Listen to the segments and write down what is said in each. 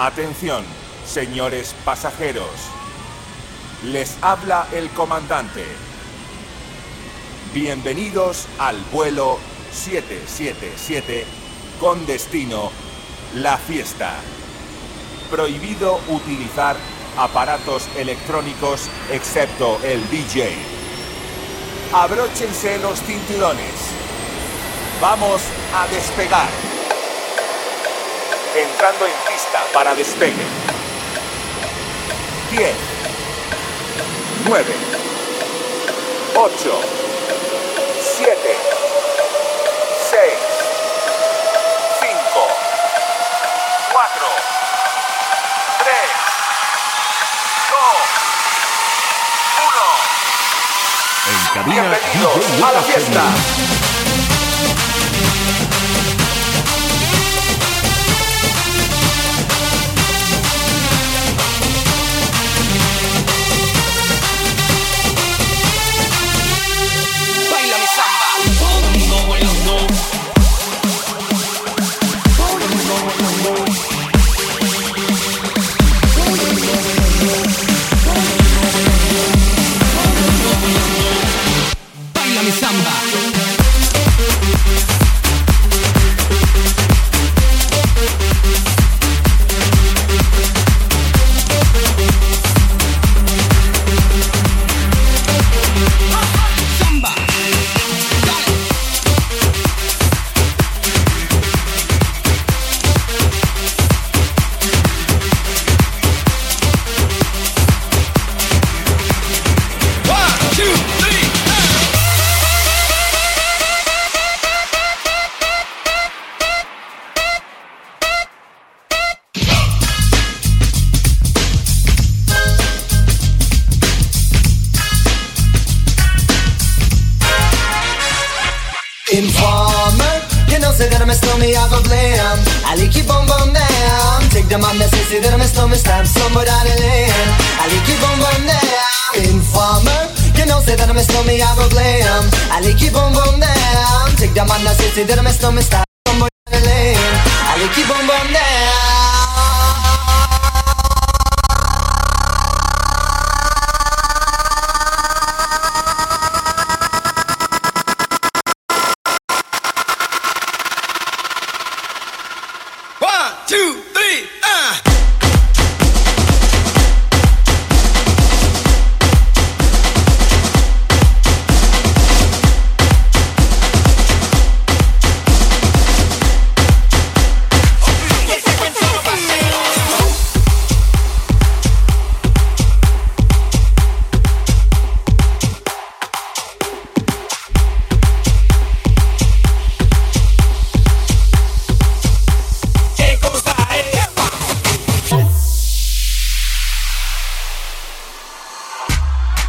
Atención, señores pasajeros. Les habla el comandante. Bienvenidos al vuelo 777 con destino La Fiesta. Prohibido utilizar aparatos electrónicos excepto el DJ. Abróchense los cinturones. Vamos a despegar. Entrando en pista para despegue. 10, 9, 8, 7, 6, 5, 4, 3, 2, 1. En cabina Bienvenidos a la fiesta. me, I go blam. I like it bum bum down. Take the man that says it in my stomach, stab somebody in the hand. I like it bum bum down. Informer, you know, say that I'm a stomach, I go blam. I like it bum bum down. Take the man that says it in my stomach, stab somebody in the hand. I like it bum bum down.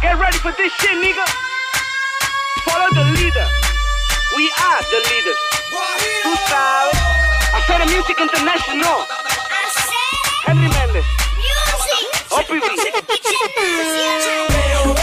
Get ready for this shit, nigga. Follow the leader. We are the leaders. Tú sabes. Hacer music international. Henry Méndez. OPB. Veo,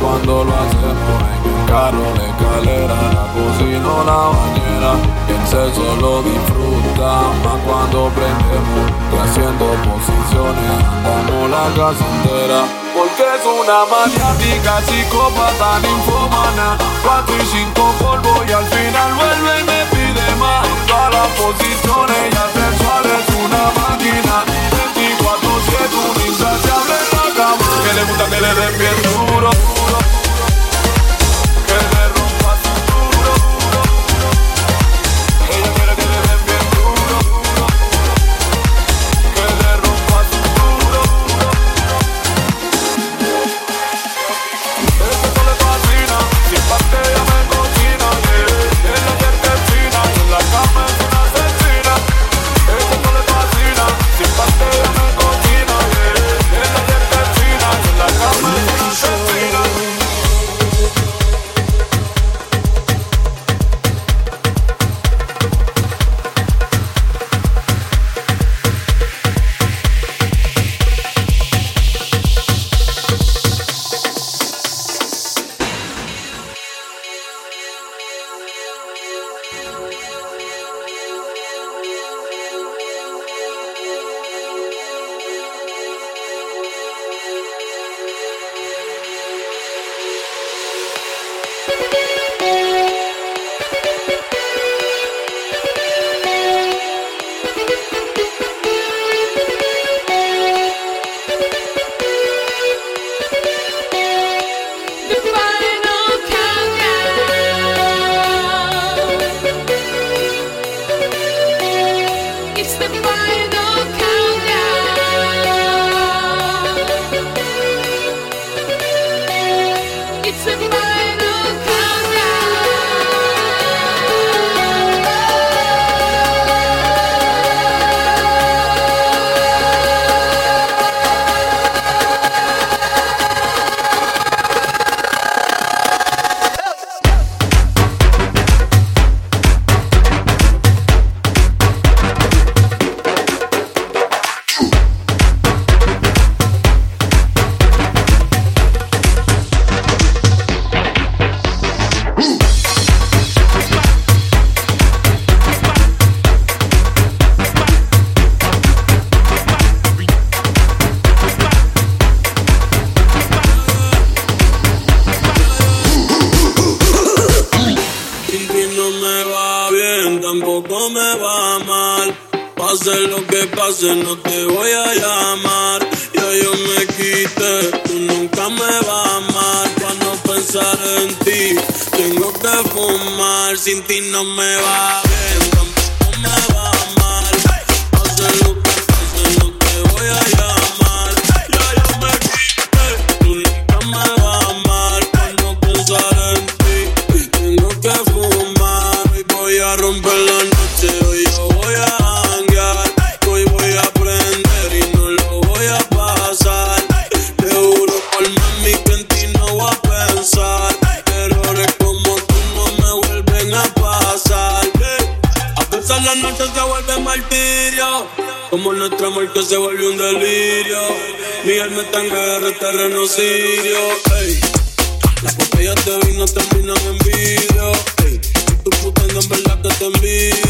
cuando lo hacemos en el carro, la escalera, la cocina o la bañera. Y el sexo lo disfruta más cuando prendemos y haciendo posiciones andamos la casa entera. Porque es una maniática, psicópata, ninfomana. Cuatro y cinco polvo y al final vuelve y me pide más. Todas las posiciones ya sexuales es una máquina. 24-7, un insaciable en la cama. Que le gusta que le den bien duro. you. no te voy a llamar. Ya yo me quité, tú nunca me vas a amar. Para no pensar en ti, tengo que fumar. Sin ti no me va a ver. que se volvió un delirio. Mi alma está en guerra, este renocidio. Ey, las botellas de vino terminan en vidrio. Ey, tu puta no es verdad que te envidio.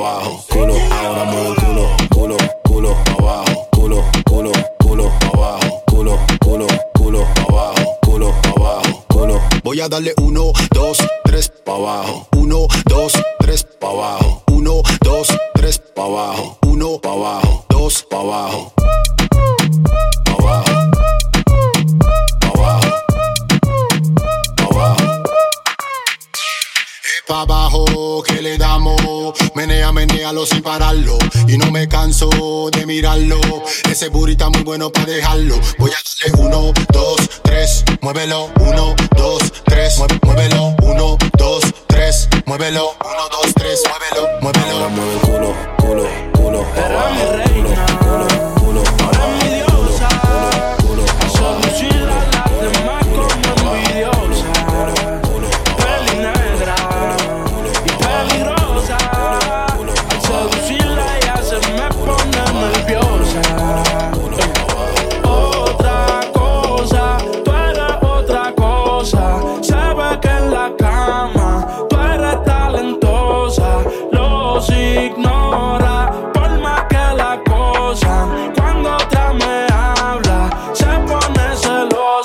abajo, culo, ahora mueve el culo, culo, culo, abajo, culo, culo, culo, abajo, culo, culo, culo, abajo, culo, abajo. Voy a darle uno, dos, tres pa' abajo, uno, dos, tres pa' abajo, uno, dos, tres pa' abajo, uno pa' abajo, dos pa' abajo. Pa' abajo. Eh, menea, menealo sin pararlo. Y no me canso de mirarlo, ese burrito muy bueno para dejarlo. Voy a darle uno, dos, tres, muévelo. Uno, dos, tres, mué- muévelo. Uno, dos, tres, muévelo. Uno, dos, tres, muévelo, muévelo. Ahora mueve el culo, culo, culo. Culo, culo, culo,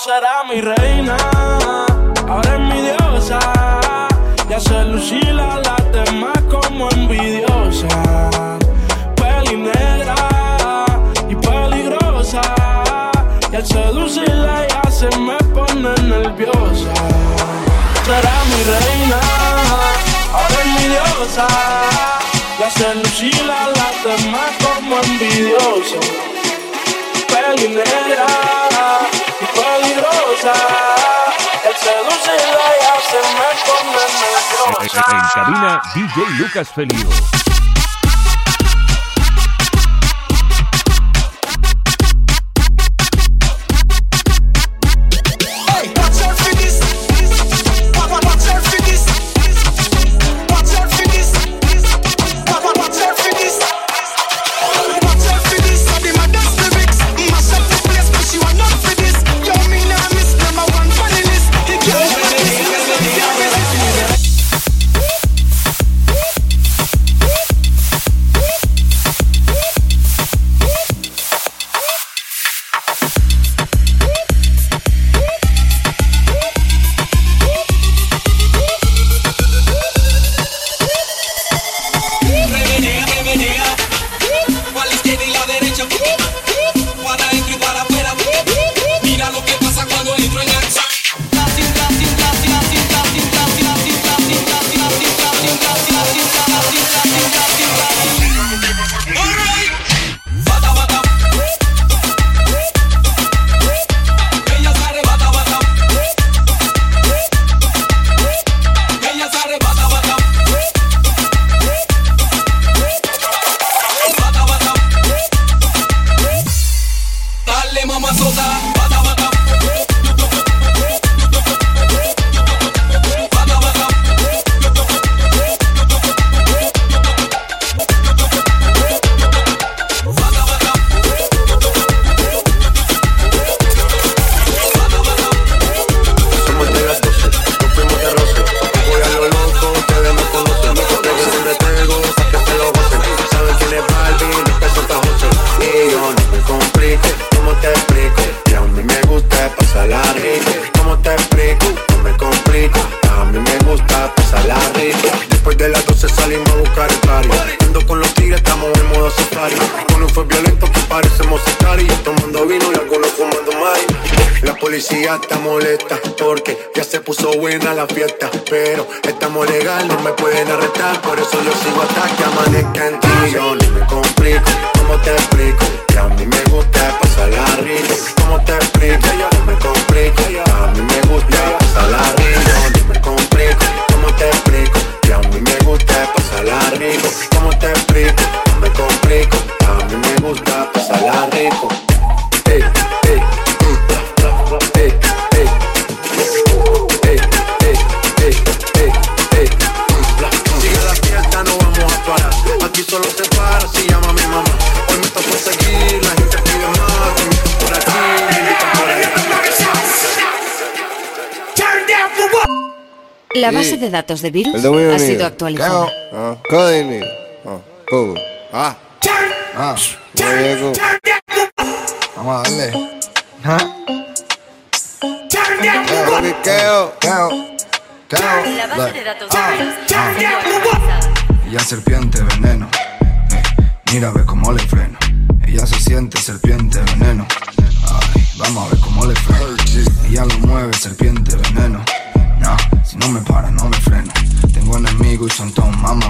Era mi reina, ahora es mi diosa. Y hace lucir a las demás como envidiosa. Peli negra y peligrosa. Y al seducirla ya se me pone nerviosa. Será mi reina, ahora es mi diosa. Y hace lucir a las demás como envidiosa. Peli negra En cabina, DJ Lucas Felio. Policía está molesta porque ya se puso buena la fiesta. Pero estamos legal, no me pueden arrestar. Por eso yo sigo hasta que amanezca en ti. Yo no me complico, ¿cómo te explico? Que a mí me gusta pasarla rico. ¿Cómo te explico? No me complico, a mí me gusta pasarla rico. No me complico, ¿cómo te explico? Que a mí me gusta pasarla rico. ¿Cómo te explico? No me complico, a mí me gusta La base de datos de virus ha sido actualizada. Ah. Ah. Ah, ah. Vamos a darle. Keo. La base de datos de virus Ah. Ella serpiente veneno. Eh, mira, ve cómo le freno. Ella se siente serpiente veneno. Ay, vamos a ver cómo le freno. Ella lo mueve, serpiente veneno. Si no me para, no me freno. Tengo enemigos y son todos mamas.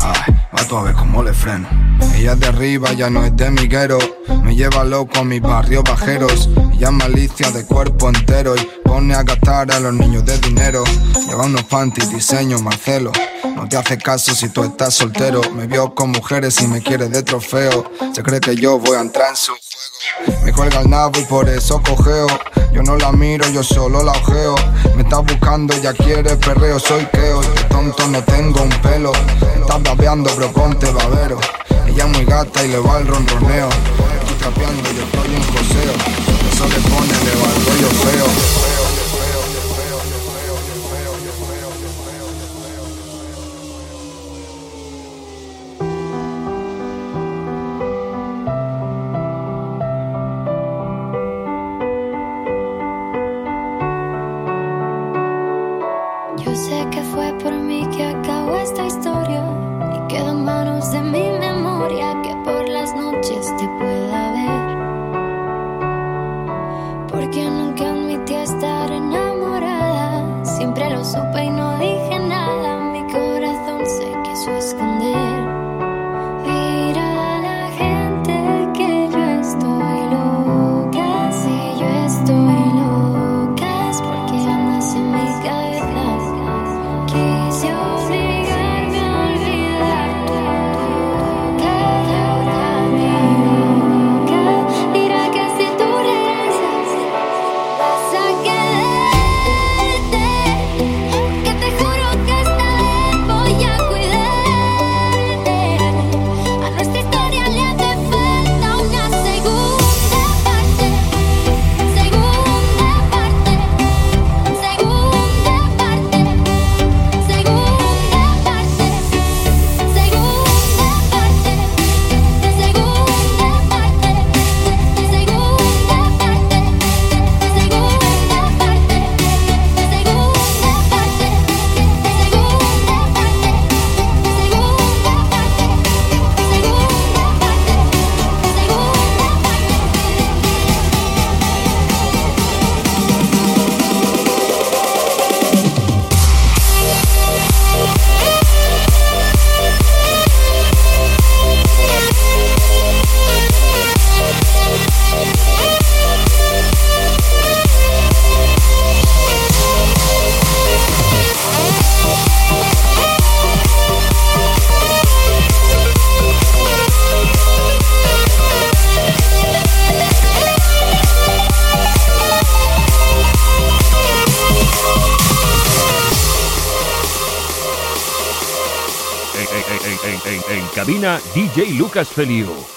Ay, va tú a ver cómo le freno. Ella es de arriba, ya no es de miguero. Me lleva loco a mis barrios bajeros. Ella es malicia de cuerpo entero y pone a gastar a los niños de dinero. Lleva unos panties, diseño Marcelo. No te hace caso si tú estás soltero. Me vio con mujeres y me quiere de trofeo. Se cree que yo voy a entrar en su juego. Me cuelga el nabo y por eso cojeo. Yo no la miro, yo solo la ojeo. Me está buscando, ya quiere perreo. Soy y de tonto no tengo un pelo. Estás babeando, pero ponte babero. Ella es muy gata y le va el ronroneo. Estoy trapeando, yo estoy en joseo. Eso le pone, le va el rollo feo. DJ Lucas Feliu.